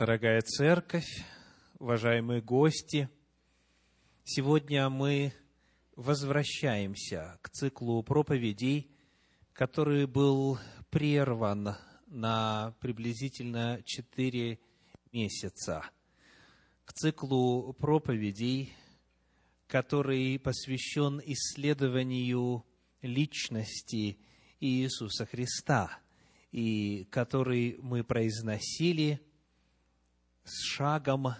Дорогая церковь, уважаемые гости, сегодня мы возвращаемся к циклу проповедей, который был прерван на приблизительно четыре месяца, к циклу проповедей, который посвящен исследованию личности Иисуса Христа, и который мы произносили с шагом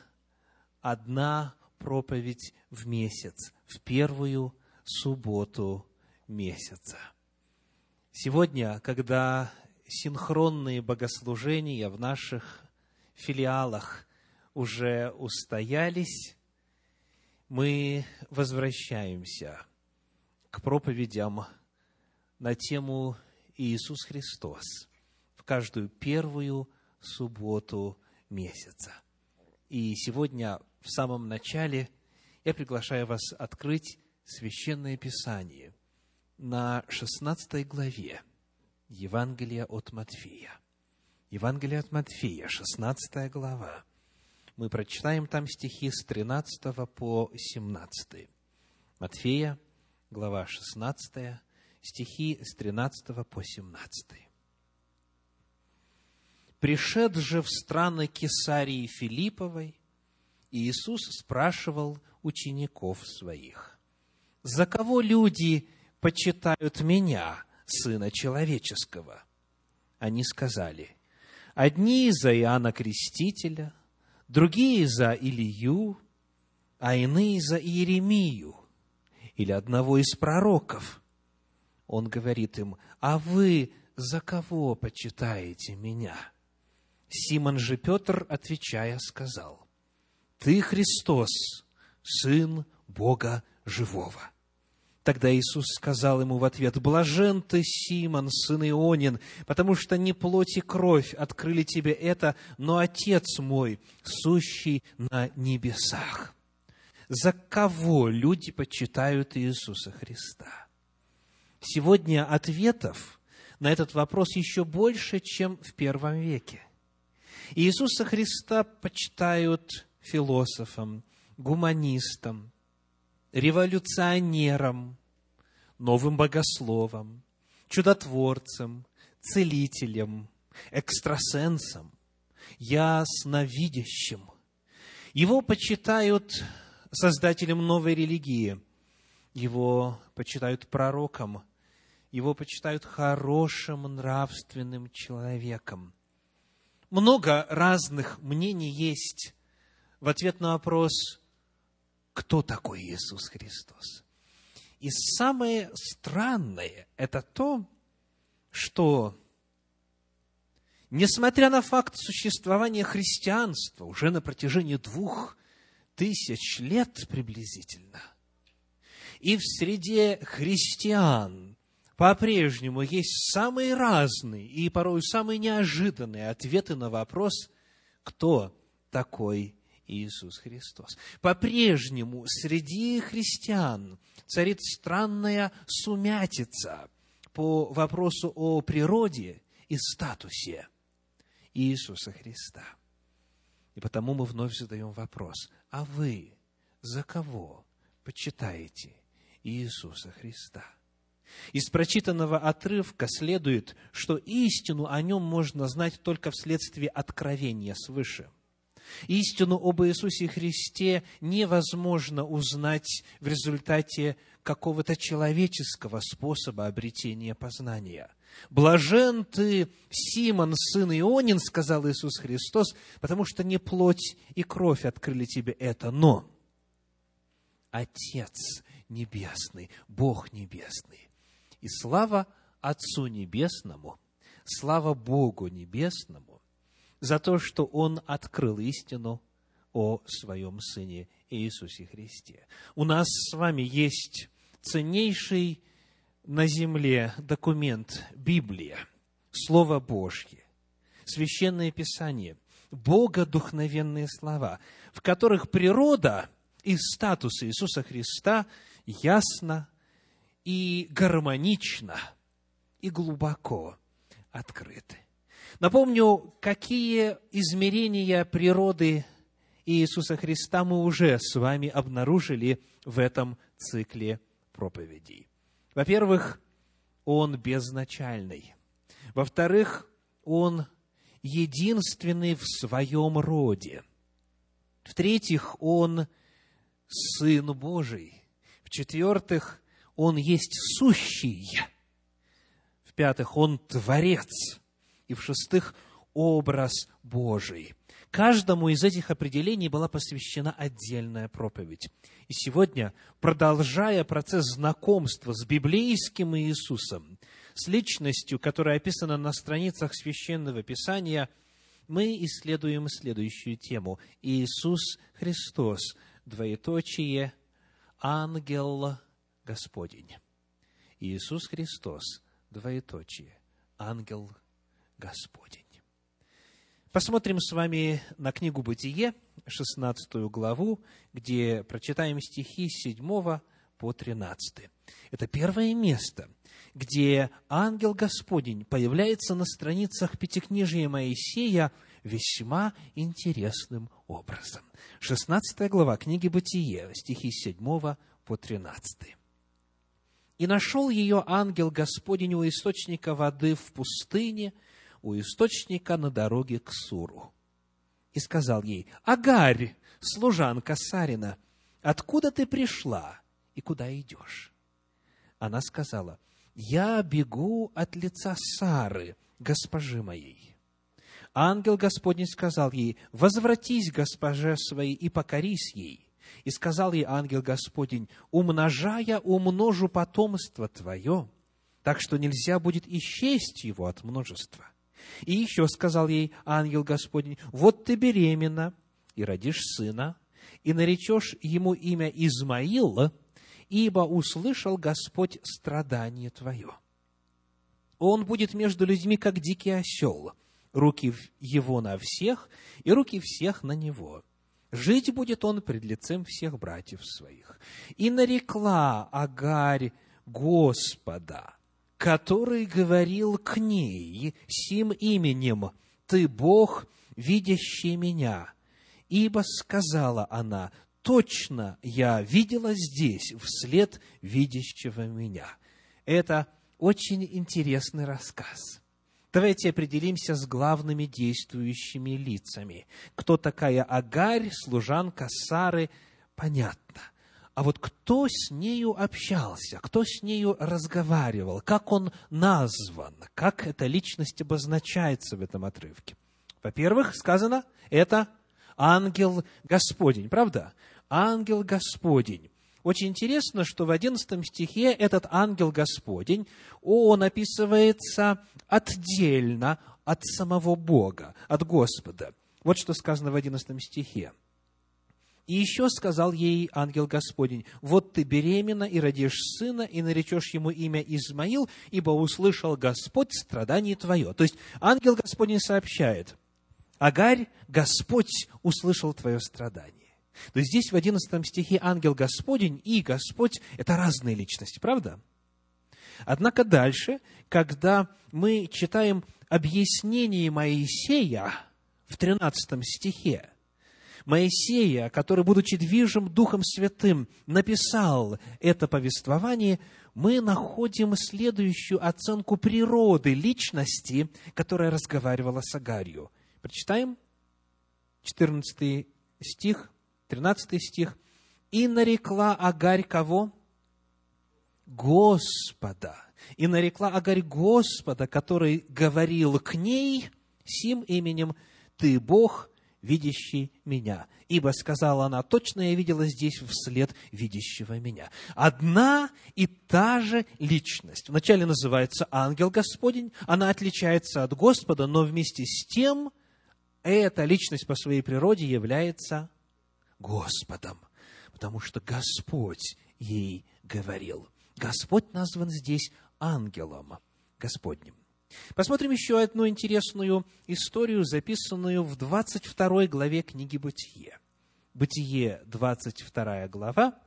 одна проповедь в месяц, в первую субботу месяца. Сегодня, когда синхронные богослужения в наших филиалах уже устоялись, мы возвращаемся к проповедям на тему Иисус Христос в каждую первую субботу месяца. И сегодня в самом начале я приглашаю вас открыть Священное Писание на 16 главе Евангелия от Матфея. Евангелие от Матфея, 16 глава. Мы прочитаем там стихи с 13 по 17. Матфея, глава 16, стихи с 13 по 17. «Пришед же в страны Кесарии Филипповой, Иисус спрашивал учеников своих, «За кого люди почитают Меня, Сына Человеческого?» Они сказали, «Одни за Иоанна Крестителя, другие за Илью, а иные за Иеремию или одного из пророков». Он говорит им, «А вы за кого почитаете Меня?» Симон же Петр, отвечая, сказал, «Ты Христос, Сын Бога Живого». Тогда Иисус сказал ему в ответ, «Блажен ты, Симон, сын Ионин, потому что не плоть и кровь открыли тебе это, но Отец мой, сущий на небесах». За кого люди почитают Иисуса Христа? Сегодня ответов на этот вопрос еще больше, чем в первом веке. Иисуса Христа почитают философом, гуманистом, революционером, новым богословом, чудотворцем, целителем, экстрасенсом, ясновидящим. Его почитают создателем новой религии, его почитают пророком, его почитают хорошим нравственным человеком – много разных мнений есть в ответ на вопрос, кто такой Иисус Христос. И самое странное – это то, что, несмотря на факт существования христианства уже на протяжении двух тысяч лет приблизительно, и в среде христиан по-прежнему есть самые разные и порой самые неожиданные ответы на вопрос, кто такой Иисус Христос. По-прежнему среди христиан царит странная сумятица по вопросу о природе и статусе Иисуса Христа. И потому мы вновь задаем вопрос, а вы за кого почитаете Иисуса Христа? Из прочитанного отрывка следует, что истину о нем можно знать только вследствие откровения свыше. Истину об Иисусе Христе невозможно узнать в результате какого-то человеческого способа обретения познания. «Блажен ты, Симон, сын Ионин, — сказал Иисус Христос, — потому что не плоть и кровь открыли тебе это, но Отец Небесный, Бог Небесный, и слава Отцу Небесному, слава Богу Небесному за то, что Он открыл истину о Своем Сыне Иисусе Христе. У нас с вами есть ценнейший на земле документ Библия, Слово Божье, Священное Писание, богодухновенные слова, в которых природа и статус Иисуса Христа ясно и гармонично, и глубоко открыты. Напомню, какие измерения природы Иисуса Христа мы уже с вами обнаружили в этом цикле проповедей. Во-первых, Он безначальный. Во-вторых, Он единственный в своем роде. В-третьих, Он Сын Божий. В-четвертых, Он есть сущий. В-пятых, Он Творец. И в-шестых, образ Божий. Каждому из этих определений была посвящена отдельная проповедь. И сегодня, продолжая процесс знакомства с библейским Иисусом, с личностью, которая описана на страницах Священного Писания, мы исследуем следующую тему. Иисус Христос, двоеточие, ангел Господень. Иисус Христос, двоеточие, ангел Господень. Посмотрим с вами на книгу «Бытие», 16 главу, где прочитаем стихи с 7 по 13. Это первое место, где ангел Господень появляется на страницах Пятикнижия Моисея весьма интересным образом. 16 глава книги «Бытие», стихи с 7 по 13. «И нашел ее ангел Господень у источника воды в пустыне – у источника на дороге к Суру. И сказал ей, «Агарь, служанка Сарина, откуда ты пришла и куда идешь?» Она сказала, «Я бегу от лица Сары, госпожи моей». Ангел Господень сказал ей, «Возвратись, госпоже своей, и покорись ей». И сказал ей ангел Господень, «Умножая, умножу потомство твое, так что нельзя будет исчесть его от множества». И еще сказал ей ангел Господень, вот ты беременна и родишь сына, и наречешь ему имя Измаил, ибо услышал Господь страдание твое. Он будет между людьми, как дикий осел, руки его на всех, и руки всех на него. Жить будет он пред лицем всех братьев своих. И нарекла Агарь Господа – который говорил к ней сим именем «Ты Бог, видящий меня». Ибо сказала она, точно я видела здесь вслед видящего меня. Это очень интересный рассказ. Давайте определимся с главными действующими лицами. Кто такая Агарь, служанка Сары, понятно – а вот кто с нею общался, кто с нею разговаривал, как он назван, как эта личность обозначается в этом отрывке. Во-первых, сказано, это ангел Господень, правда? Ангел Господень. Очень интересно, что в одиннадцатом стихе этот ангел Господень, он описывается отдельно от самого Бога, от Господа. Вот что сказано в одиннадцатом стихе. И еще сказал ей ангел Господень, вот ты беременна и родишь сына, и наречешь ему имя Измаил, ибо услышал Господь страдание твое. То есть ангел Господень сообщает, Агарь, Господь услышал твое страдание. То есть здесь в 11 стихе ангел Господень и Господь – это разные личности, правда? Однако дальше, когда мы читаем объяснение Моисея в 13 стихе, Моисея, который, будучи движим Духом Святым, написал это повествование, мы находим следующую оценку природы личности, которая разговаривала с Агарью. Прочитаем 14 стих, 13 стих. «И нарекла Агарь кого? Господа. И нарекла Агарь Господа, который говорил к ней сим именем «Ты Бог, видящий меня. Ибо, сказала она, точно я видела здесь вслед видящего меня. Одна и та же личность. Вначале называется ангел Господень, она отличается от Господа, но вместе с тем эта личность по своей природе является Господом, потому что Господь ей говорил. Господь назван здесь ангелом Господним. Посмотрим еще одну интересную историю, записанную в 22 главе книги «Бытие». Бытие, 22 глава.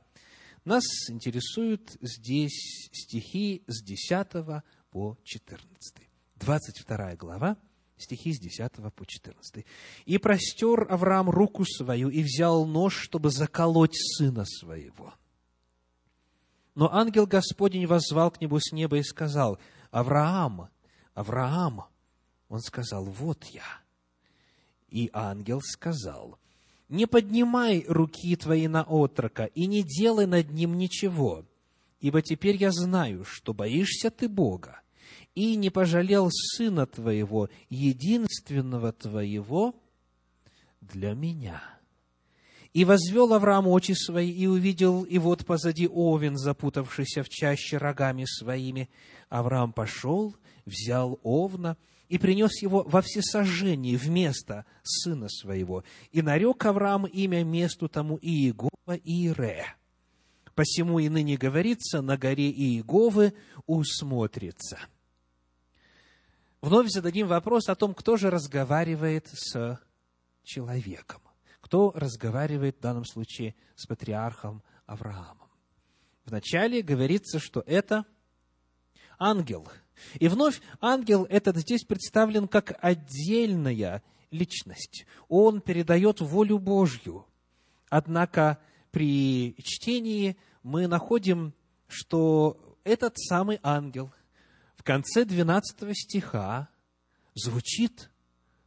Нас интересуют здесь стихи с 10 по 14. 22 глава, стихи с 10 по 14. «И простер Авраам руку свою, и взял нож, чтобы заколоть сына своего. Но ангел Господень воззвал к небу с неба и сказал, «Авраам, Авраам!» Он сказал, «Вот я». И ангел сказал, «Не поднимай руки твои на отрока и не делай над ним ничего, ибо теперь я знаю, что боишься ты Бога, и не пожалел сына твоего, единственного твоего, для меня». И возвел Авраам очи свои, и увидел, и вот позади овен, запутавшийся в чаще рогами своими. Авраам пошел, взял овна и принес его во всесожжение вместо сына своего. И нарек Авраам имя месту тому Иегова Ире. Посему и ныне говорится, на горе Иеговы усмотрится. Вновь зададим вопрос о том, кто же разговаривает с человеком кто разговаривает в данном случае с патриархом Авраамом. Вначале говорится, что это ангел. И вновь ангел этот здесь представлен как отдельная личность. Он передает волю Божью. Однако при чтении мы находим, что этот самый ангел конце 12 стиха звучит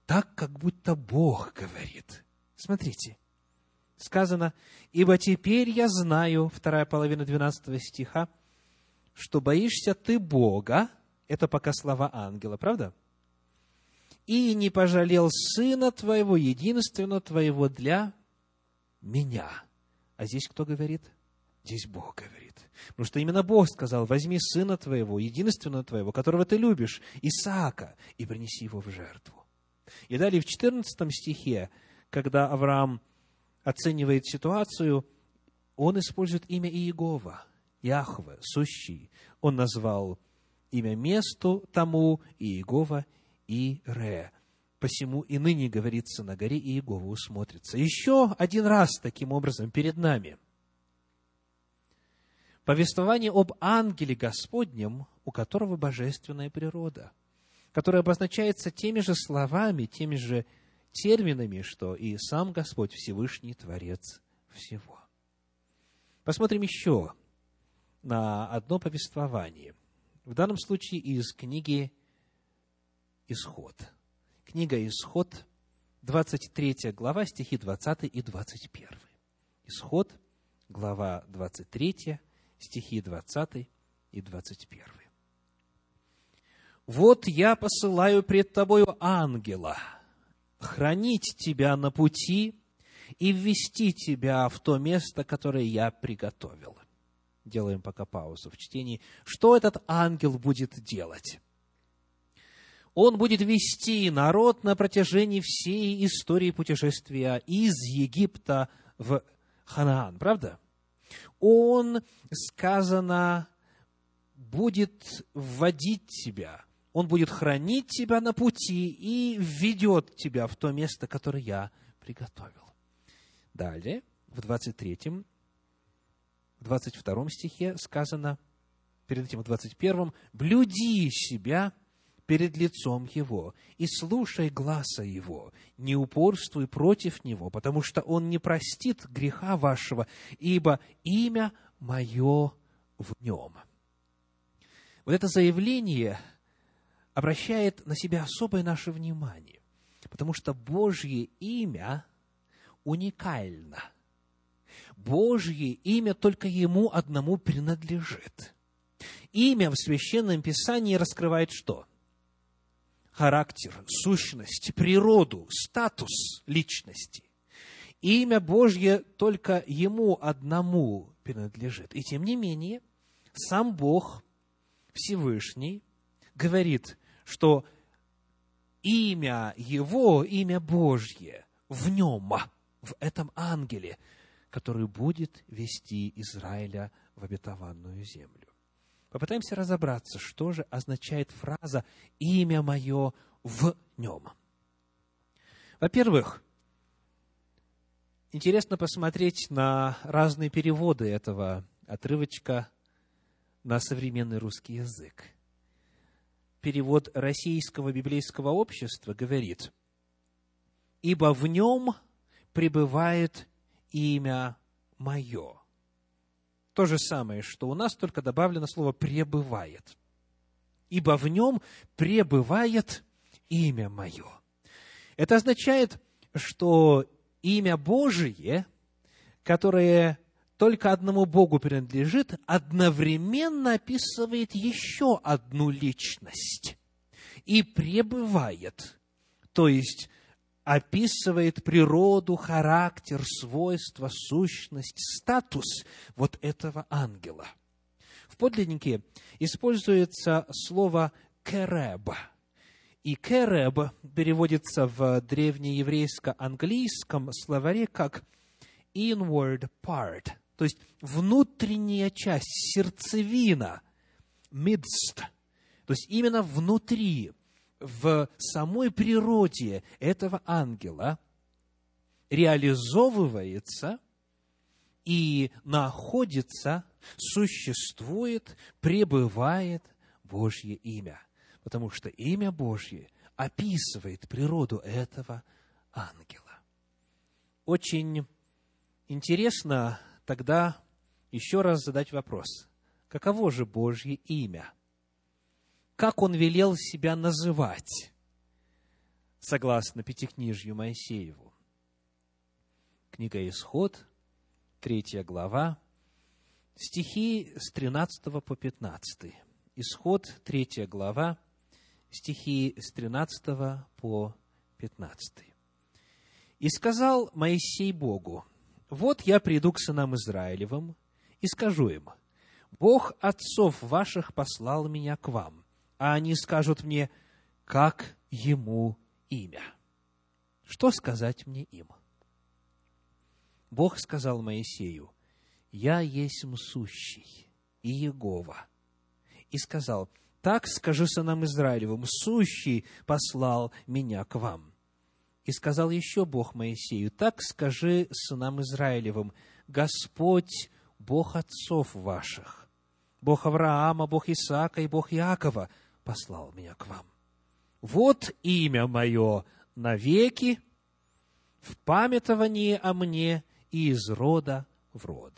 так, как будто Бог говорит – Смотрите, сказано, «Ибо теперь я знаю», вторая половина 12 стиха, «что боишься ты Бога». Это пока слова ангела, правда? «И не пожалел сына твоего, единственного твоего для меня». А здесь кто говорит? Здесь Бог говорит. Потому что именно Бог сказал, возьми сына твоего, единственного твоего, которого ты любишь, Исаака, и принеси его в жертву. И далее в 14 стихе когда Авраам оценивает ситуацию, он использует имя Иегова, Яхве, сущий. Он назвал имя месту тому Иегова и Ре. Посему и ныне говорится на горе Иегова усмотрится. Еще один раз таким образом перед нами. Повествование об ангеле Господнем, у которого божественная природа, которая обозначается теми же словами, теми же терминами, что и сам Господь Всевышний Творец всего. Посмотрим еще на одно повествование. В данном случае из книги «Исход». Книга «Исход», 23 глава, стихи 20 и 21. Исход, глава 23, стихи 20 и 21. «Вот я посылаю пред тобою ангела, хранить тебя на пути и ввести тебя в то место, которое я приготовил. Делаем пока паузу в чтении. Что этот ангел будет делать? Он будет вести народ на протяжении всей истории путешествия из Египта в Ханаан, правда? Он, сказано, будет вводить тебя – он будет хранить тебя на пути и введет тебя в то место, которое я приготовил. Далее, в 23, в 22 стихе сказано, перед этим в 21, «Блюди себя перед лицом Его, и слушай гласа Его, не упорствуй против Него, потому что Он не простит греха вашего, ибо имя Мое в Нем». Вот это заявление – обращает на себя особое наше внимание, потому что Божье имя уникально. Божье имя только Ему одному принадлежит. Имя в Священном Писании раскрывает что? Характер, сущность, природу, статус личности. Имя Божье только Ему одному принадлежит. И тем не менее, сам Бог Всевышний говорит, что имя Его, имя Божье в нем, в этом ангеле, который будет вести Израиля в обетованную землю. Попытаемся разобраться, что же означает фраза «имя мое в нем». Во-первых, интересно посмотреть на разные переводы этого отрывочка на современный русский язык – перевод Российского библейского общества говорит, «Ибо в нем пребывает имя мое». То же самое, что у нас, только добавлено слово «пребывает». «Ибо в нем пребывает имя мое». Это означает, что имя Божие, которое только одному Богу принадлежит, одновременно описывает еще одну личность и пребывает, то есть описывает природу, характер, свойства, сущность, статус вот этого ангела. В подлиннике используется слово «кереб», и кереб переводится в древнееврейско-английском словаре как inward part, то есть внутренняя часть, сердцевина, midst, то есть именно внутри, в самой природе этого ангела реализовывается и находится, существует, пребывает Божье имя. Потому что имя Божье описывает природу этого ангела. Очень интересно тогда еще раз задать вопрос. Каково же Божье имя? Как он велел себя называть, согласно Пятикнижью Моисееву? Книга Исход, третья глава, стихи с 13 по 15. Исход, третья глава, стихи с 13 по 15. «И сказал Моисей Богу, вот я приду к сынам Израилевым и скажу им, Бог отцов ваших послал меня к вам, а они скажут мне, как ему имя. Что сказать мне им? Бог сказал Моисею, «Я есть сущий и Егова». И сказал, «Так скажи сынам Израилевым, сущий послал меня к вам». И сказал еще Бог Моисею, так скажи сынам Израилевым, Господь, Бог отцов ваших, Бог Авраама, Бог Исаака и Бог Иакова послал меня к вам. Вот имя мое навеки в памятовании о мне и из рода в род.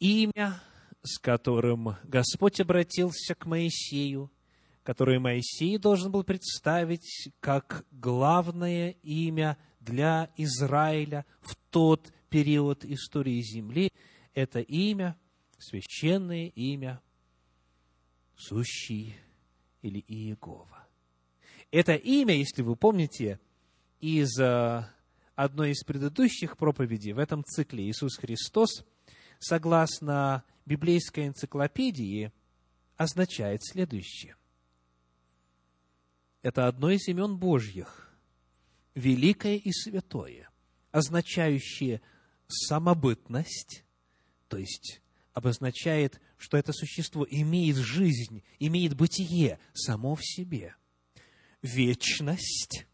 Имя, с которым Господь обратился к Моисею – которое Моисей должен был представить как главное имя для Израиля в тот период истории земли, это имя, священное имя, сущий или Иегова. Это имя, если вы помните, из э, одной из предыдущих проповедей в этом цикле Иисус Христос, согласно библейской энциклопедии, означает следующее это одно из имен Божьих, великое и святое, означающее самобытность, то есть обозначает, что это существо имеет жизнь, имеет бытие само в себе, вечность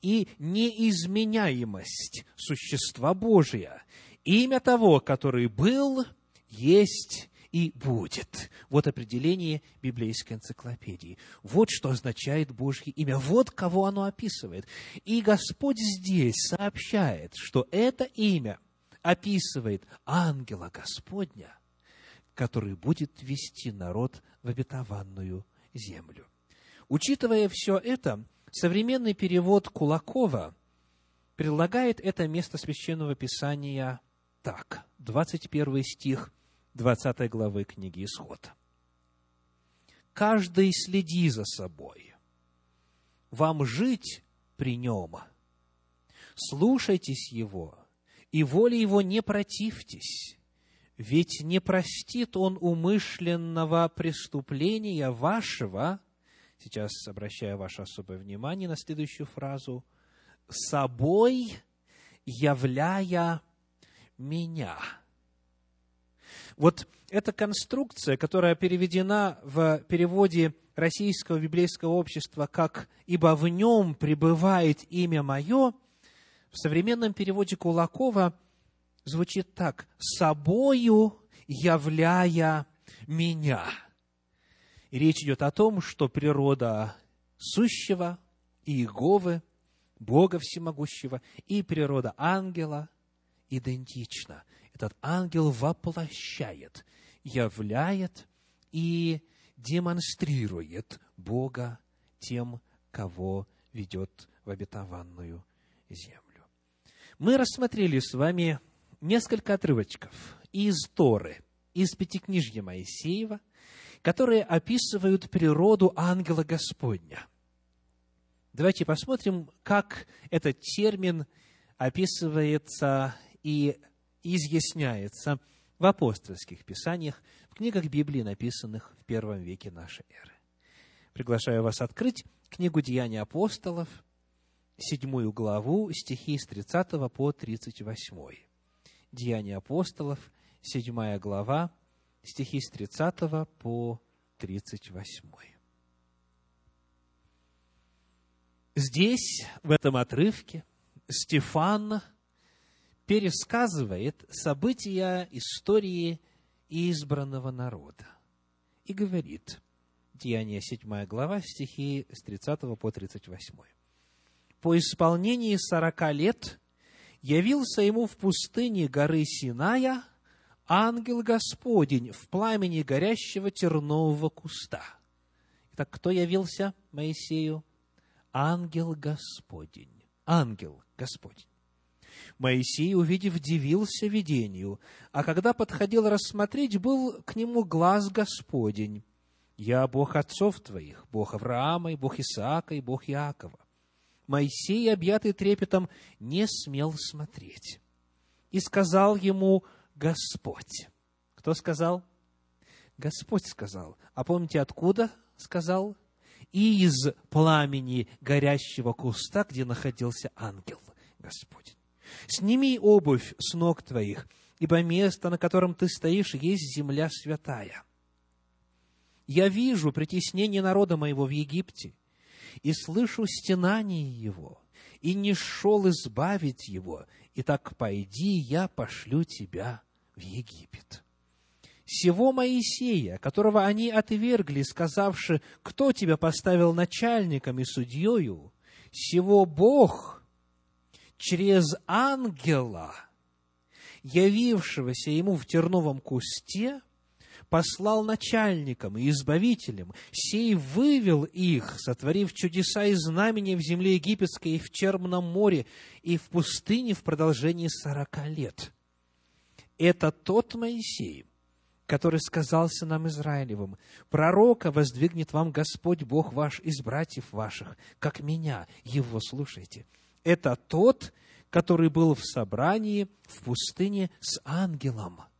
и неизменяемость существа Божия, имя того, который был, есть и будет. Вот определение библейской энциклопедии. Вот что означает Божье имя. Вот кого оно описывает. И Господь здесь сообщает, что это имя описывает ангела Господня, который будет вести народ в обетованную землю. Учитывая все это, современный перевод Кулакова предлагает это место священного писания так. 21 стих 20 главы книги Исход. «Каждый следи за собой. Вам жить при нем. Слушайтесь его, и воле его не противьтесь, ведь не простит он умышленного преступления вашего, сейчас обращаю ваше особое внимание на следующую фразу, собой являя меня. Вот эта конструкция, которая переведена в переводе Российского библейского общества как «Ибо в нем пребывает имя мое», в современном переводе Кулакова звучит так «собою являя меня». И речь идет о том, что природа сущего Иеговы, Бога Всемогущего, и природа ангела идентична. Этот ангел воплощает, являет и демонстрирует Бога тем, кого ведет в обетованную землю. Мы рассмотрели с вами несколько отрывочков из Торы, из Пятикнижья Моисеева, которые описывают природу ангела Господня. Давайте посмотрим, как этот термин описывается и изъясняется в апостольских писаниях, в книгах Библии, написанных в первом веке нашей эры. Приглашаю вас открыть книгу «Деяния апостолов», седьмую главу, стихи с 30 по 38. Деяния апостолов, седьмая глава, стихи с 30 по 38. Здесь, в этом отрывке, Стефан пересказывает события истории избранного народа и говорит, Деяния 7 глава, стихи с 30 по 38 по исполнении сорока лет явился ему в пустыне горы Синая ангел Господень в пламени горящего тернового куста. Итак, кто явился Моисею? Ангел Господень. Ангел Господень. Моисей, увидев, дивился видению, а когда подходил рассмотреть, был к нему глаз Господень. «Я Бог отцов твоих, Бог Авраама, и Бог Исаака, и Бог Иакова». Моисей, объятый трепетом, не смел смотреть. И сказал ему Господь. Кто сказал? Господь сказал. А помните, откуда сказал? из пламени горящего куста, где находился ангел Господень. Сними обувь с ног твоих, ибо место, на котором ты стоишь, есть земля святая. Я вижу притеснение народа моего в Египте, и слышу стенание его, и не шел избавить его, и так пойди, я пошлю тебя в Египет. Сего Моисея, которого они отвергли, сказавши, кто тебя поставил начальником и судьею, сего Бог через ангела, явившегося ему в терновом кусте, послал начальникам и избавителям, сей вывел их, сотворив чудеса и знамения в земле египетской и в Черном море, и в пустыне в продолжении сорока лет. Это тот Моисей, который сказал сынам Израилевым, «Пророка воздвигнет вам Господь Бог ваш из братьев ваших, как меня, его слушайте». Это тот, который был в собрании в пустыне с ангелом –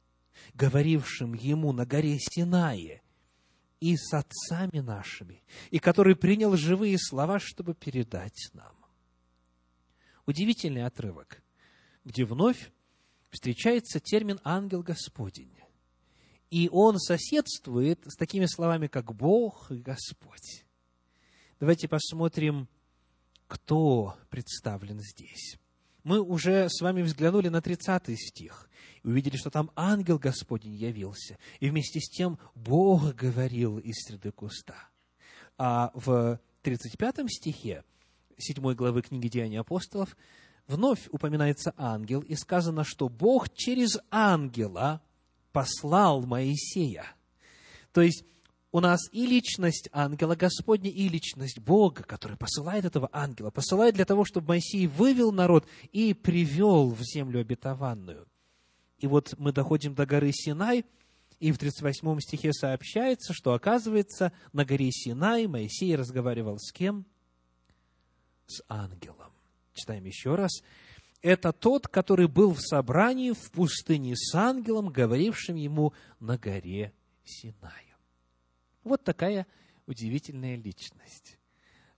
говорившим ему на горе Синае, и с отцами нашими, и который принял живые слова, чтобы передать нам. Удивительный отрывок, где вновь встречается термин «ангел Господень». И он соседствует с такими словами, как «Бог» и «Господь». Давайте посмотрим, кто представлен здесь. Мы уже с вами взглянули на 30 стих и увидели, что там ангел Господень явился, и вместе с тем Бог говорил из среды куста. А в 35 стихе 7 главы книги Деяний апостолов вновь упоминается ангел, и сказано, что Бог через ангела послал Моисея. То есть, у нас и личность ангела Господня, и личность Бога, который посылает этого ангела, посылает для того, чтобы Моисей вывел народ и привел в землю обетованную. И вот мы доходим до горы Синай, и в 38 стихе сообщается, что, оказывается, на горе Синай Моисей разговаривал с кем? С ангелом. Читаем еще раз. Это тот, который был в собрании в пустыне с ангелом, говорившим ему на горе Синай. Вот такая удивительная личность.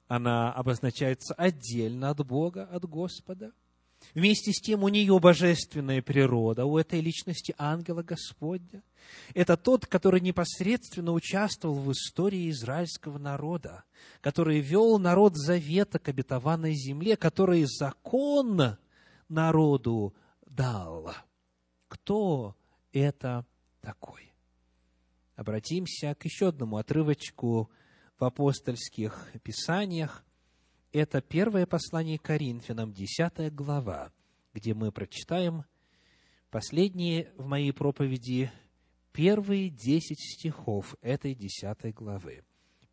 Она обозначается отдельно от Бога, от Господа – Вместе с тем у нее божественная природа, у этой личности ангела Господня. Это тот, который непосредственно участвовал в истории израильского народа, который вел народ завета к обетованной земле, который закон народу дал. Кто это такой? Обратимся к еще одному отрывочку в апостольских писаниях. Это первое послание Коринфянам, 10 глава, где мы прочитаем последние в моей проповеди первые десять стихов этой десятой главы.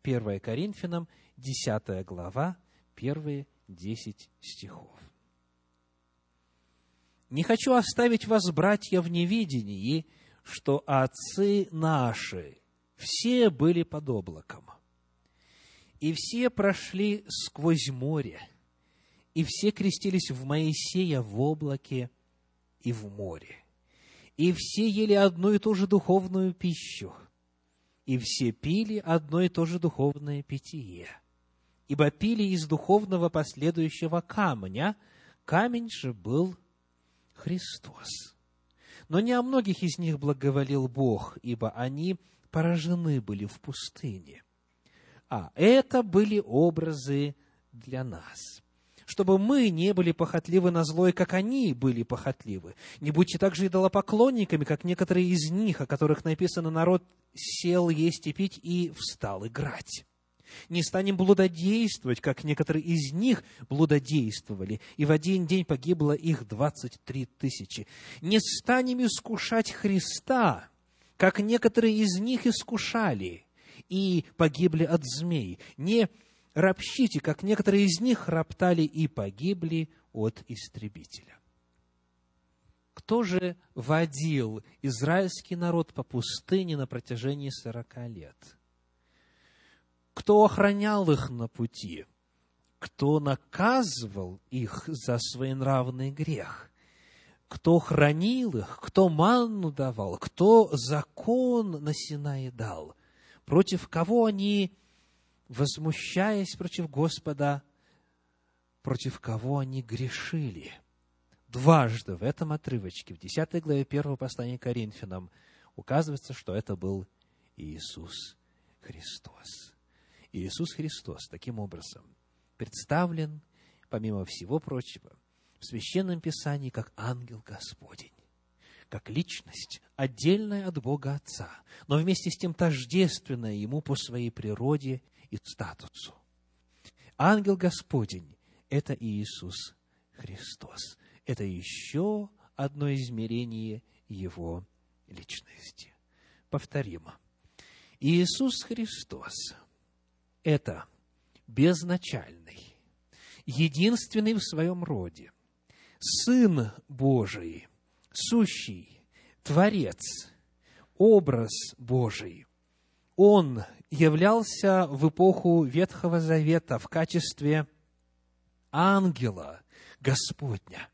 1 Коринфянам, 10 глава, первые десять стихов. «Не хочу оставить вас, братья, в невидении, что отцы наши все были под облаком, и все прошли сквозь море, и все крестились в Моисея в облаке и в море, и все ели одну и ту же духовную пищу, и все пили одно и то же духовное питье, ибо пили из духовного последующего камня, камень же был Христос. Но не о многих из них благоволил Бог, ибо они поражены были в пустыне. А это были образы для нас, чтобы мы не были похотливы на злое, как они были похотливы. Не будьте также идолопоклонниками, как некоторые из них, о которых написано «народ сел есть и пить и встал играть». Не станем блудодействовать, как некоторые из них блудодействовали, и в один день погибло их двадцать три тысячи. Не станем искушать Христа, как некоторые из них искушали, и погибли от змей. Не ропщите, как некоторые из них роптали и погибли от истребителя. Кто же водил израильский народ по пустыне на протяжении сорока лет? Кто охранял их на пути, кто наказывал их за своенравный грех, кто хранил их, кто манну давал, кто закон на Синае дал, против кого они, возмущаясь против Господа, против кого они грешили. Дважды в этом отрывочке, в 10 главе 1 послания Коринфянам, указывается, что это был Иисус Христос. Иисус Христос таким образом представлен, помимо всего прочего, в Священном Писании как ангел Господень, как личность, отдельная от Бога Отца, но вместе с тем тождественная Ему по своей природе и статусу. Ангел Господень – это Иисус Христос. Это еще одно измерение Его личности. Повторимо. Иисус Христос это безначальный, единственный в своем роде, Сын Божий, сущий, Творец, образ Божий. Он являлся в эпоху Ветхого Завета в качестве ангела Господня.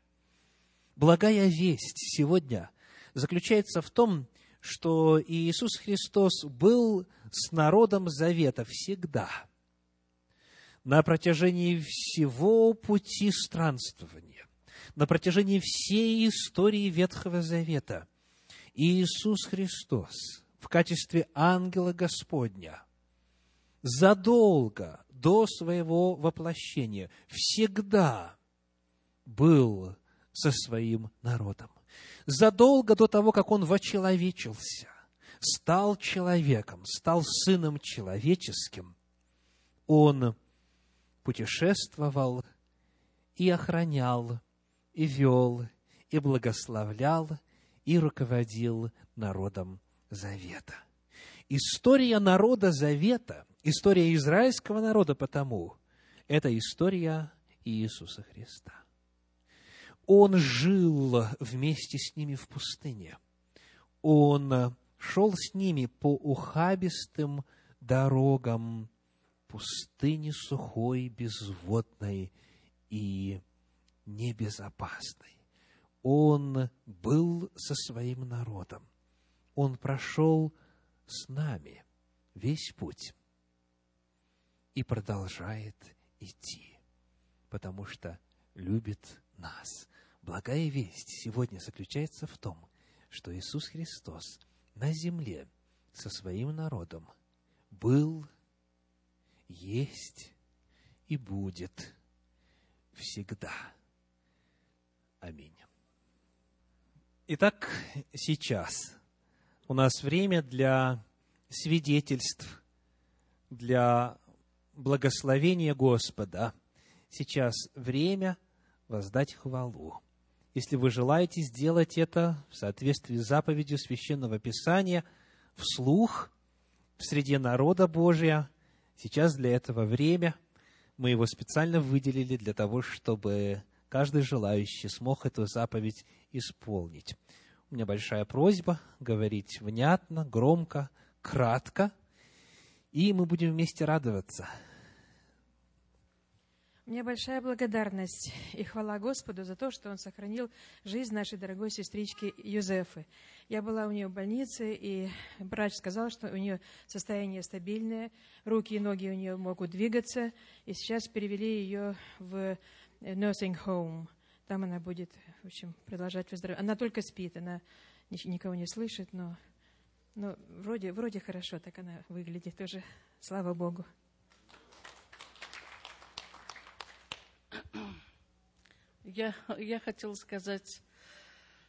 Благая весть сегодня заключается в том, что Иисус Христос был с народом завета всегда, на протяжении всего пути странствования, на протяжении всей истории Ветхого Завета. Иисус Христос в качестве ангела Господня задолго до своего воплощения всегда был со своим народом задолго до того, как он вочеловечился, стал человеком, стал сыном человеческим, он путешествовал и охранял, и вел, и благословлял, и руководил народом Завета. История народа Завета, история израильского народа потому, это история Иисуса Христа. Он жил вместе с ними в пустыне. Он шел с ними по ухабистым дорогам пустыни сухой, безводной и небезопасной. Он был со своим народом. Он прошел с нами весь путь и продолжает идти, потому что любит нас. Благая весть сегодня заключается в том, что Иисус Христос на земле со своим народом был, есть и будет всегда. Аминь. Итак, сейчас у нас время для свидетельств для благословения Господа, сейчас время воздать хвалу. Если вы желаете сделать это в соответствии с заповедью Священного Писания, вслух, в среде народа Божия, сейчас для этого время. Мы его специально выделили для того, чтобы каждый желающий смог эту заповедь исполнить. У меня большая просьба говорить внятно, громко, кратко, и мы будем вместе радоваться – меня большая благодарность и хвала Господу за то, что Он сохранил жизнь нашей дорогой сестрички Юзефы. Я была у нее в больнице, и врач сказал, что у нее состояние стабильное, руки и ноги у нее могут двигаться, и сейчас перевели ее в nursing home. Там она будет, в общем, продолжать выздоровлять. Она только спит, она никого не слышит, но, но вроде, вроде хорошо так она выглядит тоже, слава Богу. Я, я хотела сказать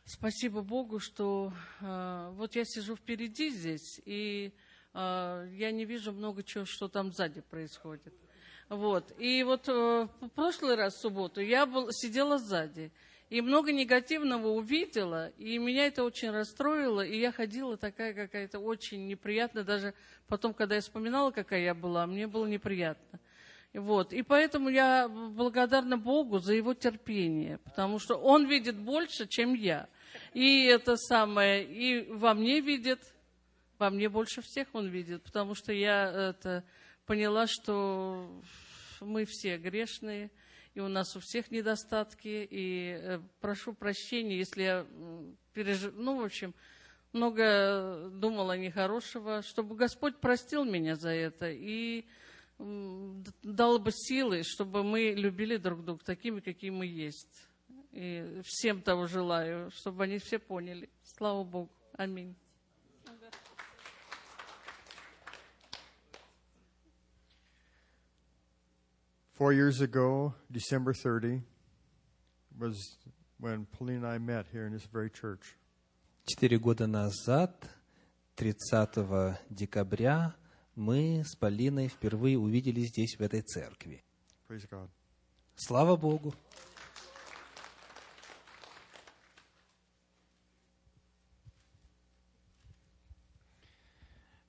спасибо Богу, что э, вот я сижу впереди здесь, и э, я не вижу много чего, что там сзади происходит. Вот. И вот э, в прошлый раз, в субботу, я был, сидела сзади, и много негативного увидела, и меня это очень расстроило, и я ходила такая какая-то очень неприятная, даже потом, когда я вспоминала, какая я была, мне было неприятно. Вот. И поэтому я благодарна Богу за его терпение, потому что он видит больше, чем я. И это самое, и во мне видит, во мне больше всех он видит, потому что я это поняла, что мы все грешные, и у нас у всех недостатки, и э, прошу прощения, если я пережив... ну, в общем, много думала нехорошего, чтобы Господь простил меня за это, и дал бы силы, чтобы мы любили друг друга такими, какие мы есть. И всем того желаю, чтобы они все поняли. Слава Богу. Аминь. Four years ago, December 30, was when Pauline and I met here in this very church. Четыре года назад, 30 декабря, мы с Полиной впервые увидели здесь, в этой церкви. Слава Богу!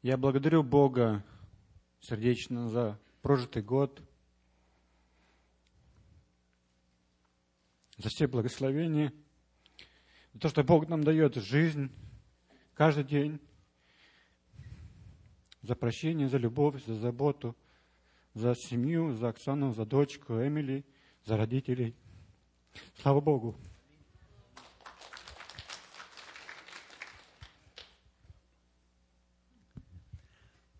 Я благодарю Бога сердечно за прожитый год, за все благословения, за то, что Бог нам дает жизнь каждый день, за прощение, за любовь, за заботу, за семью, за Оксану, за дочку Эмили, за родителей. Слава Богу!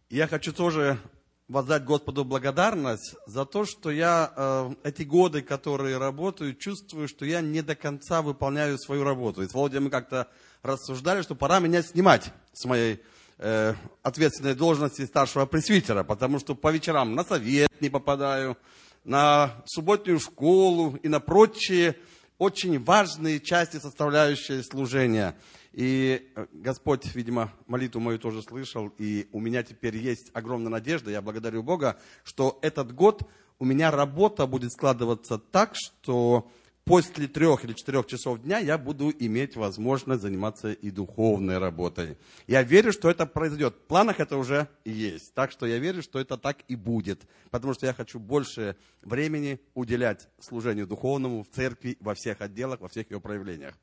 Я хочу тоже воздать Господу благодарность за то, что я э, эти годы, которые работаю, чувствую, что я не до конца выполняю свою работу. И с Володей мы как-то рассуждали, что пора меня снимать с моей э, ответственной должности старшего пресвитера, потому что по вечерам на совет не попадаю, на субботнюю школу и на прочие очень важные части, составляющие служения. И э, Господь, видимо, молитву мою тоже слышал, и у меня теперь есть огромная надежда. Я благодарю Бога, что этот год у меня работа будет складываться так, что после трех или четырех часов дня я буду иметь возможность заниматься и духовной работой. Я верю, что это произойдет. В планах это уже есть. Так что я верю, что это так и будет. Потому что я хочу больше времени уделять служению духовному в церкви, во всех отделах, во всех ее проявлениях.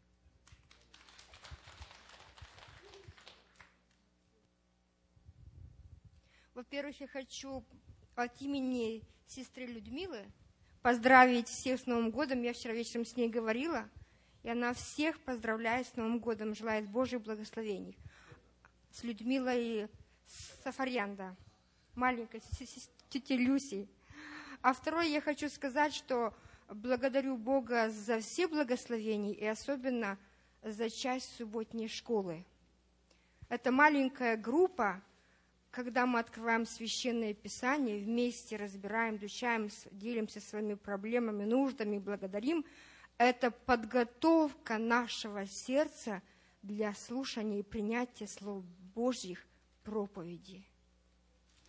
Во-первых, я хочу от имени сестры Людмилы поздравить всех с Новым годом. Я вчера вечером с ней говорила, и она всех поздравляет с Новым годом, желает Божьих благословений. С Людмилой Сафарьянда, маленькой тетей Люси. А второе, я хочу сказать, что благодарю Бога за все благословения и особенно за часть субботней школы. Это маленькая группа, когда мы открываем священное писание, вместе разбираем, изучаем, делимся своими проблемами, нуждами, благодарим, это подготовка нашего сердца для слушания и принятия слов Божьих проповеди.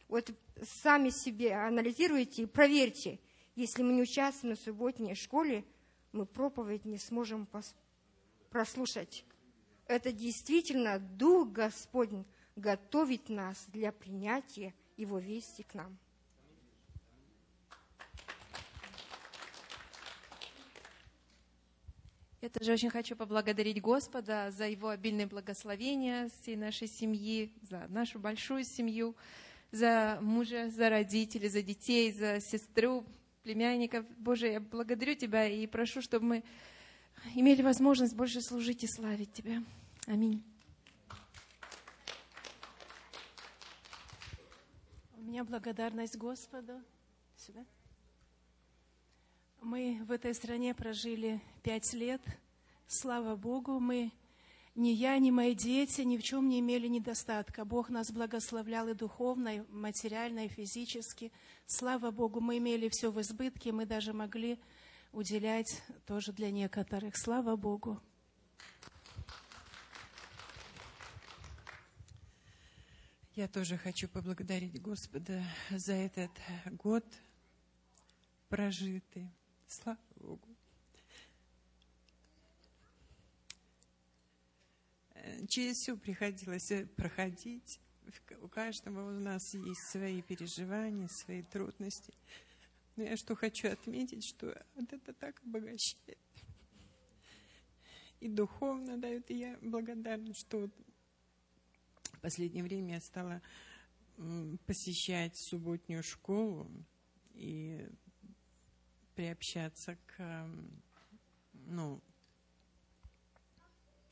Вот сами себе анализируйте и проверьте. Если мы не участвуем на субботней школе, мы проповедь не сможем прослушать. Это действительно Дух Господень готовит нас для принятия Его вести к нам. Я тоже очень хочу поблагодарить Господа за Его обильное благословение всей нашей семьи, за нашу большую семью, за мужа, за родителей, за детей, за сестру, племянников. Боже, я благодарю Тебя и прошу, чтобы мы имели возможность больше служить и славить Тебя. Аминь. Меня благодарность Господу. Сюда. Мы в этой стране прожили пять лет. Слава Богу, мы, ни я, ни мои дети, ни в чем не имели недостатка. Бог нас благословлял и духовно, и материально, и физически. Слава Богу, мы имели все в избытке, мы даже могли уделять тоже для некоторых. Слава Богу. Я тоже хочу поблагодарить Господа за этот год прожитый. Слава Богу. Через все приходилось проходить. У каждого у нас есть свои переживания, свои трудности. Но я что хочу отметить, что это так обогащает. И духовно дает. И я благодарна, что вот в последнее время я стала посещать субботнюю школу. И приобщаться к, ну,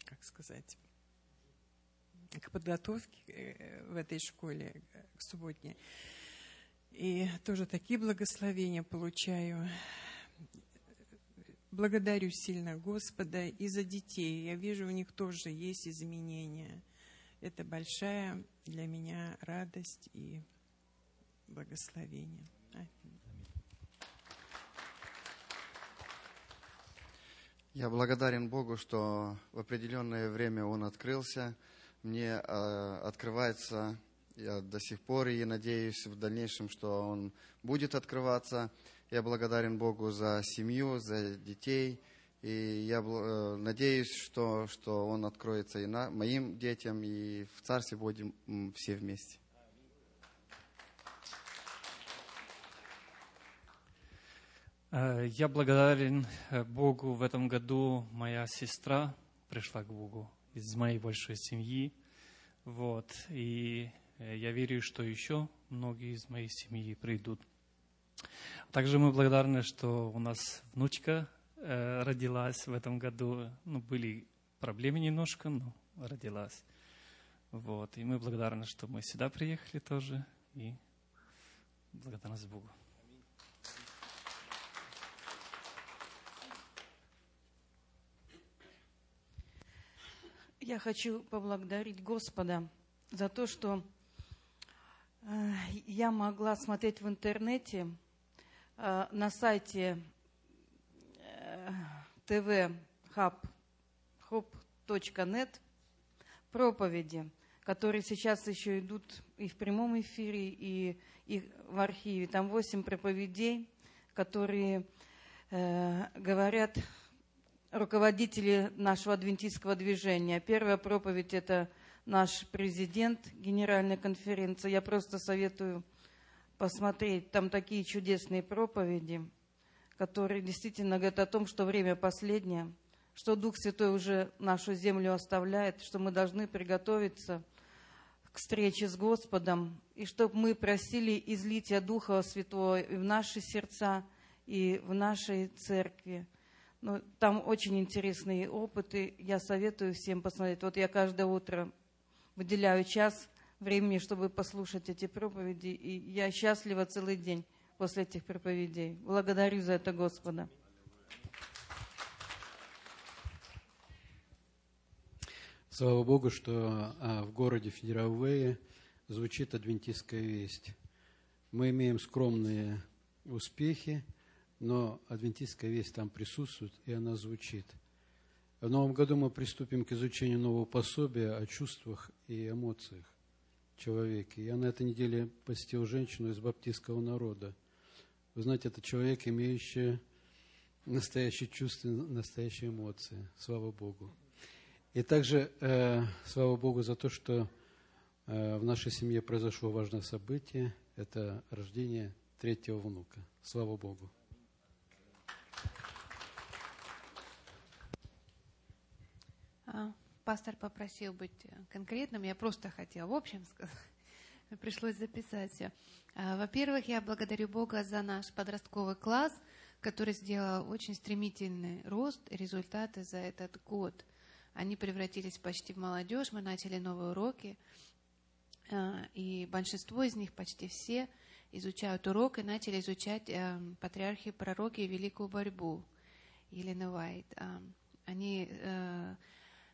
как сказать, к подготовке э, в этой школе э, к субботней. И тоже такие благословения получаю. Благодарю сильно Господа и за детей. Я вижу, у них тоже есть изменения. Это большая для меня радость и благословение. Я благодарен Богу, что в определенное время Он открылся. Мне э, открывается я до сих пор и надеюсь в дальнейшем, что Он будет открываться. Я благодарен Богу за семью, за детей. И я э, надеюсь, что, что Он откроется и на, моим детям, и в Царстве будем все вместе. Э, я благодарен э, Богу. В этом году моя сестра пришла к Богу из моей большой семьи. Вот. И я верю, что еще многие из моей семьи придут. Также мы благодарны, что у нас внучка родилась в этом году. Ну, были проблемы немножко, но родилась. Вот. И мы благодарны, что мы сюда приехали тоже. И благодарность Богу. Я хочу поблагодарить Господа за то, что э, я могла смотреть в интернете э, на сайте э, tvhub.net проповеди, которые сейчас еще идут и в прямом эфире, и, и в архиве. Там восемь проповедей, которые э, говорят руководители нашего адвентистского движения. Первая проповедь – это наш президент Генеральной конференции. Я просто советую посмотреть. Там такие чудесные проповеди, которые действительно говорят о том, что время последнее, что Дух Святой уже нашу землю оставляет, что мы должны приготовиться к встрече с Господом, и чтобы мы просили излития Духа Святого и в наши сердца, и в нашей церкви – ну, там очень интересные опыты. Я советую всем посмотреть. Вот я каждое утро выделяю час времени, чтобы послушать эти проповеди. И я счастлива целый день после этих проповедей. Благодарю за это Господа. Слава Богу, что а, в городе Федеравее звучит адвентистская весть. Мы имеем скромные успехи – но адвентистская весть там присутствует, и она звучит. В новом году мы приступим к изучению нового пособия о чувствах и эмоциях. человеке. Я на этой неделе посетил женщину из баптистского народа. Вы знаете, это человек, имеющий настоящие чувства, настоящие эмоции. Слава Богу. И также э, слава Богу за то, что э, в нашей семье произошло важное событие. Это рождение третьего внука. Слава Богу. А, пастор попросил быть конкретным, я просто хотела в общем сказать. Пришлось записать все. А, во-первых, я благодарю Бога за наш подростковый класс, который сделал очень стремительный рост и результаты за этот год. Они превратились почти в молодежь, мы начали новые уроки, а, и большинство из них, почти все, изучают урок и начали изучать э, патриархи, пророки и великую борьбу Елены Уайт. Они э,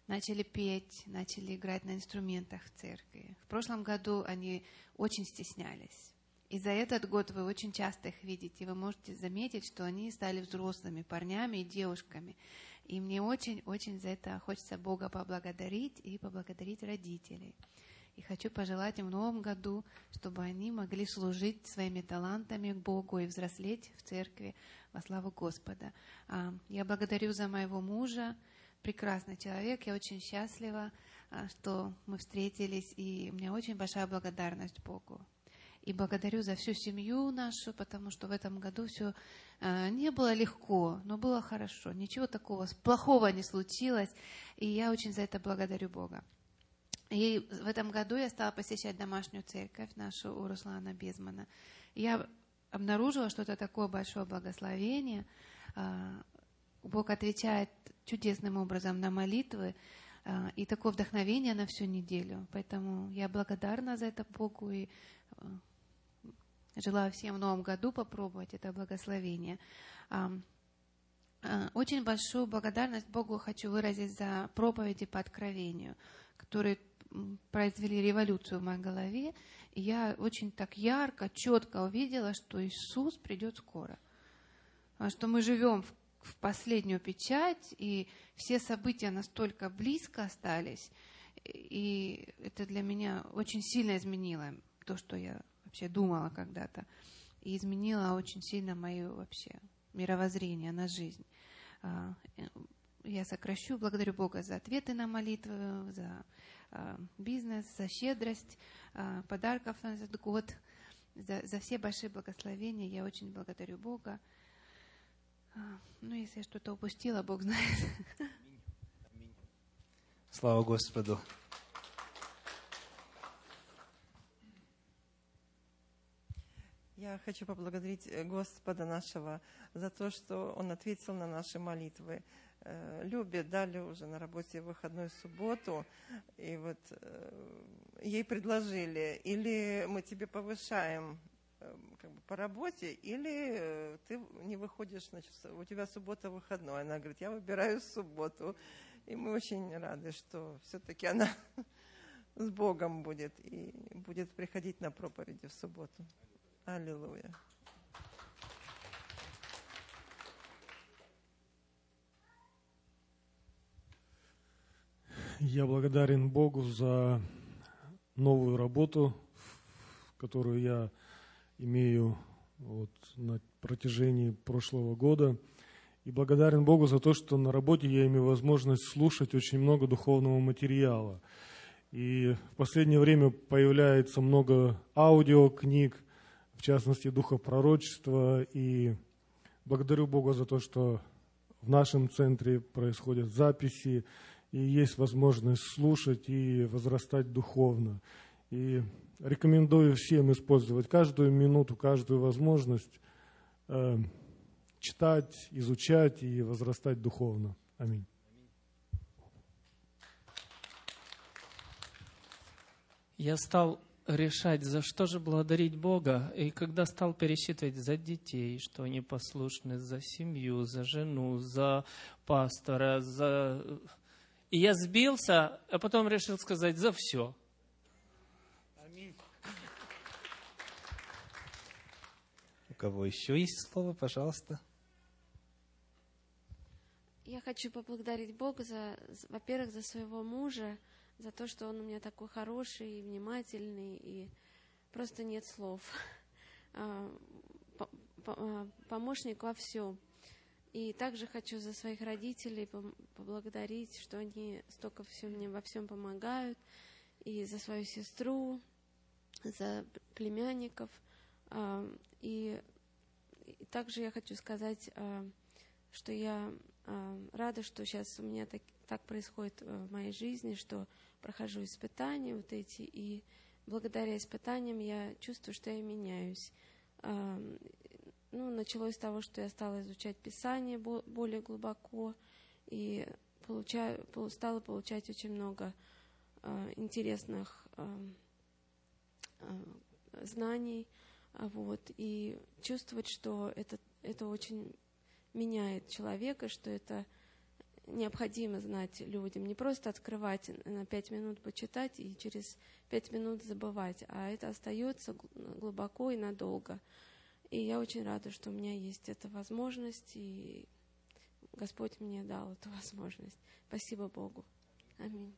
начали петь, начали играть на инструментах в церкви. В прошлом году они очень стеснялись. И за этот год вы очень часто их видите. Вы можете заметить, что они стали взрослыми парнями и девушками. И мне очень-очень за это хочется Бога поблагодарить и поблагодарить родителей. И хочу пожелать им в новом году, чтобы они могли служить своими талантами Богу и взрослеть в церкви во славу Господа. Я благодарю за моего мужа, прекрасный человек. Я очень счастлива, а, что мы встретились, и у меня очень большая благодарность Богу. И благодарю за всю семью нашу, потому что в этом году все а, не было легко, но было хорошо. Ничего такого плохого не случилось, и я очень за это благодарю Бога. И в этом году я стала посещать домашнюю церковь нашу у Руслана Безмана. Я обнаружила, что это такое большое благословение. А, Бог отвечает чудесным образом на молитвы, а, и такое вдохновение на всю неделю. Поэтому я благодарна за это Богу и а, желаю всем в новом году попробовать это благословение. А, очень большую благодарность Богу хочу выразить за проповеди по откровению, которые произвели революцию в моей голове. И я очень так ярко, четко увидела, что Иисус придет скоро. Что мы живем в в последнюю печать, и все события настолько близко остались, и это для меня очень сильно изменило то, что я вообще думала когда-то, и изменило очень сильно мое вообще мировоззрение на жизнь. А, я сокращу, благодарю Бога за ответы на молитвы, за а, бизнес, за щедрость а, подарков на этот год, за, за все большие благословения. Я очень благодарю Бога. А, ну, если я что-то упустила, Бог знает. Слава Господу. Я хочу поблагодарить э, Господа нашего за то, что Он ответил на наши молитвы. Э, Любе дали уже на работе выходную субботу, и вот э, ей предложили, или мы тебе повышаем как бы по работе, или э, ты не выходишь, значит, у тебя суббота выходной. Она говорит, я выбираю субботу. И мы очень рады, что все-таки она с Богом будет и будет приходить на проповеди в субботу. Аллилуйя. Я благодарен Богу за новую работу, которую я имею вот, на протяжении прошлого года. И благодарен Богу за то, что на работе я имею возможность слушать очень много духовного материала. И в последнее время появляется много аудиокниг, в частности, духа пророчества. И благодарю Бога за то, что в нашем центре происходят записи, и есть возможность слушать и возрастать духовно. И рекомендую всем использовать каждую минуту, каждую возможность э, читать, изучать и возрастать духовно. Аминь. Я стал решать, за что же благодарить Бога. И когда стал пересчитывать за детей, что они послушны, за семью, за жену, за пастора, за... И я сбился, а потом решил сказать за все. Кого еще есть слово, пожалуйста. Я хочу поблагодарить Бога, за, во-первых, за своего мужа, за то, что он у меня такой хороший, и внимательный, и просто нет слов. А, а, помощник во всем. И также хочу за своих родителей поблагодарить, что они столько все мне во всем помогают, и за свою сестру, за племянников. А, и также я хочу сказать, что я рада, что сейчас у меня так, так происходит в моей жизни, что прохожу испытания вот эти, и благодаря испытаниям я чувствую, что я меняюсь. Ну, началось с того, что я стала изучать Писание более глубоко и получаю, стала получать очень много интересных а, знаний, вот, и чувствовать, что это, это очень меняет человека, что это необходимо знать людям. Не просто открывать на пять минут почитать и через пять минут забывать, а это остается глубоко и надолго. И я очень рада, что у меня есть эта возможность, и Господь мне дал эту возможность. Спасибо Богу. Аминь.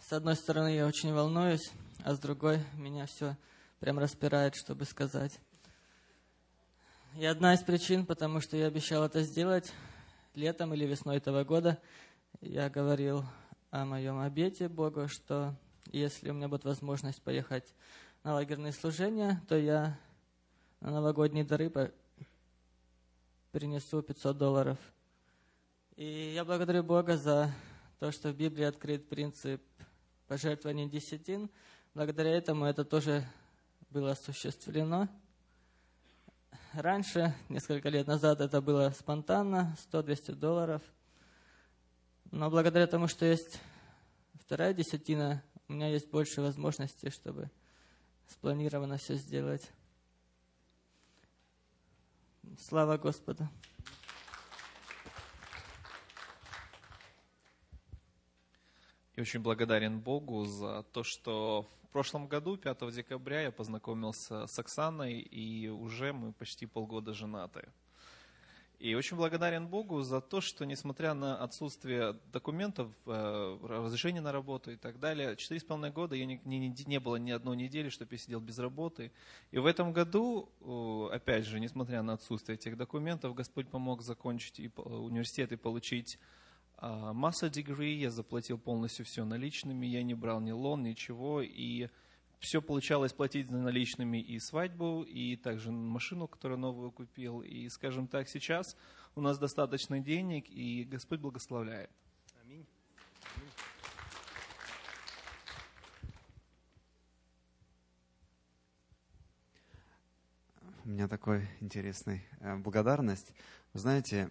С одной стороны, я очень волнуюсь, а с другой, меня все прям распирает, чтобы сказать. И одна из причин, потому что я обещал это сделать, летом или весной этого года я говорил о моем обете Богу, что если у меня будет возможность поехать на лагерные служения, то я на новогодние дары принесу 500 долларов. И я благодарю Бога за то, что в Библии открыт принцип пожертвования десятин. Благодаря этому это тоже было осуществлено. Раньше, несколько лет назад, это было спонтанно, 100-200 долларов. Но благодаря тому, что есть вторая десятина, у меня есть больше возможностей, чтобы спланированно все сделать. Слава Господу! И очень благодарен Богу за то, что в прошлом году, 5 декабря, я познакомился с Оксаной, и уже мы почти полгода женаты. И очень благодарен Богу за то, что, несмотря на отсутствие документов, э, разрешения на работу и так далее, четыре с половиной года я не, не, не было ни одной недели, чтобы я сидел без работы. И в этом году, опять же, несмотря на отсутствие этих документов, Господь помог закончить университет и получить масса degree, я заплатил полностью все наличными, я не брал ни лон, ничего, и все получалось платить за наличными и свадьбу, и также машину, которую новую купил. И, скажем так, сейчас у нас достаточно денег, и Господь благословляет. Аминь. У меня такой интересный э, благодарность. Вы знаете,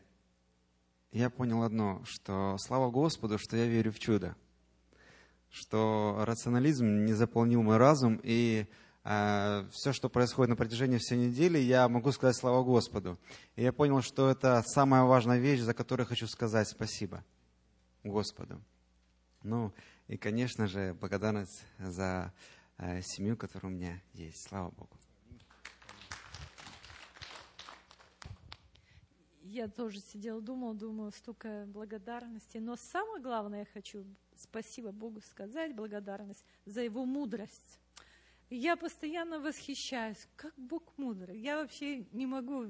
я понял одно, что слава Господу, что я верю в чудо, что рационализм не заполнил мой разум, и э, все, что происходит на протяжении всей недели, я могу сказать слава Господу. И я понял, что это самая важная вещь, за которую хочу сказать спасибо Господу. Ну, и, конечно же, благодарность за э, семью, которая у меня есть. Слава Богу. Я тоже сидела, думала, думаю, столько благодарности. Но самое главное, я хочу спасибо Богу сказать, благодарность за Его мудрость. Я постоянно восхищаюсь, как Бог мудрый. Я вообще не могу,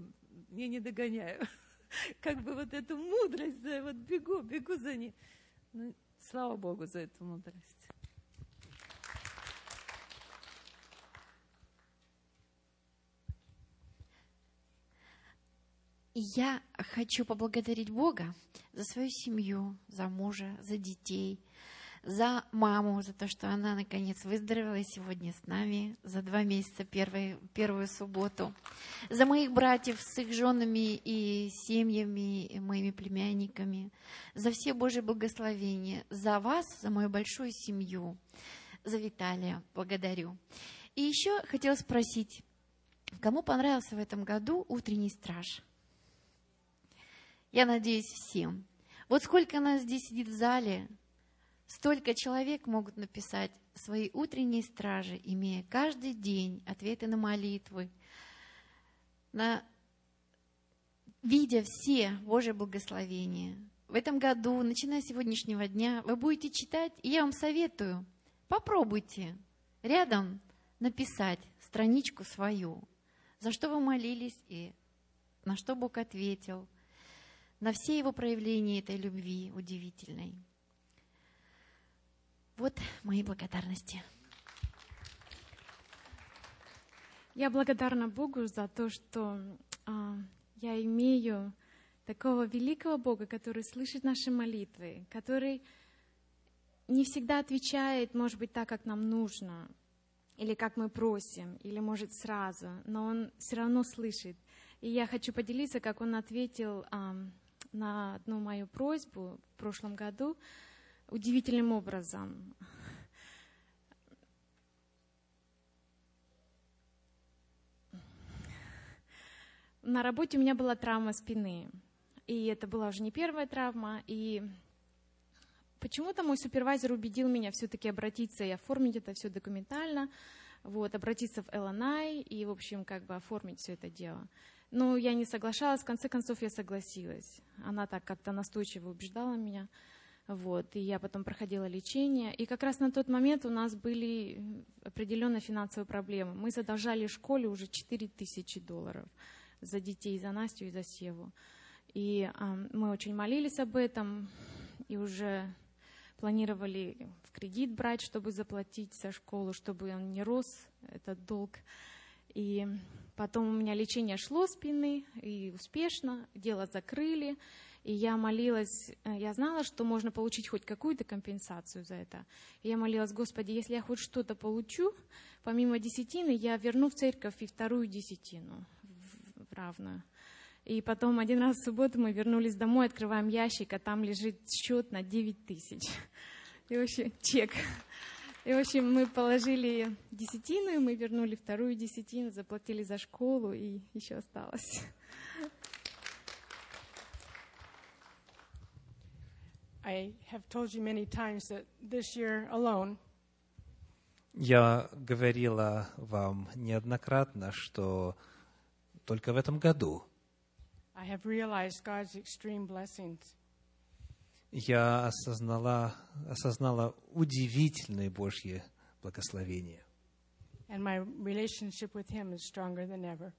я не догоняю. Как бы вот эту мудрость, вот бегу, бегу за ней. Ну, слава Богу за эту мудрость. И я хочу поблагодарить Бога за свою семью, за мужа, за детей, за маму, за то, что она наконец выздоровела сегодня с нами за два месяца, первой, первую субботу, за моих братьев с их женами и семьями, и моими племянниками, за все Божьи благословения, за вас, за мою большую семью, за Виталия. Благодарю. И еще хотела спросить, кому понравился в этом году утренний страж? Я надеюсь, всем. Вот сколько нас здесь сидит в зале, столько человек могут написать свои утренние стражи, имея каждый день ответы на молитвы, на, видя все Божьи благословения в этом году, начиная с сегодняшнего дня, вы будете читать, и я вам советую, попробуйте рядом написать страничку свою, за что вы молились и на что Бог ответил, на все его проявления этой любви удивительной. Вот мои благодарности. Я благодарна Богу за то, что а, я имею такого великого Бога, который слышит наши молитвы, который не всегда отвечает, может быть, так, как нам нужно, или как мы просим, или, может, сразу, но Он все равно слышит. И я хочу поделиться, как Он ответил а, на одну мою просьбу в прошлом году удивительным образом. На работе у меня была травма спины. И это была уже не первая травма. И почему-то мой супервайзер убедил меня все-таки обратиться и оформить это все документально, вот, обратиться в ЛНАЙ и, в общем, как бы оформить все это дело. Но я не соглашалась, в конце концов я согласилась. Она так как-то настойчиво убеждала меня. Вот, и я потом проходила лечение. И как раз на тот момент у нас были определенные финансовые проблемы. Мы задолжали школе уже 4 тысячи долларов за детей, за Настю и за Севу. И э, мы очень молились об этом и уже планировали в кредит брать, чтобы заплатить за школу, чтобы он не рос, этот долг. И потом у меня лечение шло спины, и успешно, дело закрыли. И я молилась, э, я знала, что можно получить хоть какую-то компенсацию за это. И я молилась, Господи, если я хоть что-то получу, помимо десятины, я верну в церковь и вторую десятину в равную. И потом один раз в субботу мы вернулись домой, открываем ящик, а там лежит счет на 9 тысяч. И вообще чек. И, в общем, мы положили десятину, и мы вернули вторую десятину, заплатили за школу, и еще осталось. I have told you many times that this year alone, Я говорила вам неоднократно, что только в этом году I have realized God's extreme blessings. Я осознала, осознала удивительные Божьи благословения. And my relationship with Him is stronger than ever.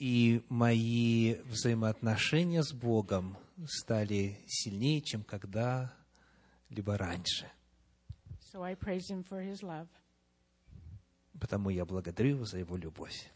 И мои взаимоотношения с Богом стали сильнее, чем когда-либо раньше. So I praise Him for His love. Потому я благодарю Его за Его любовь.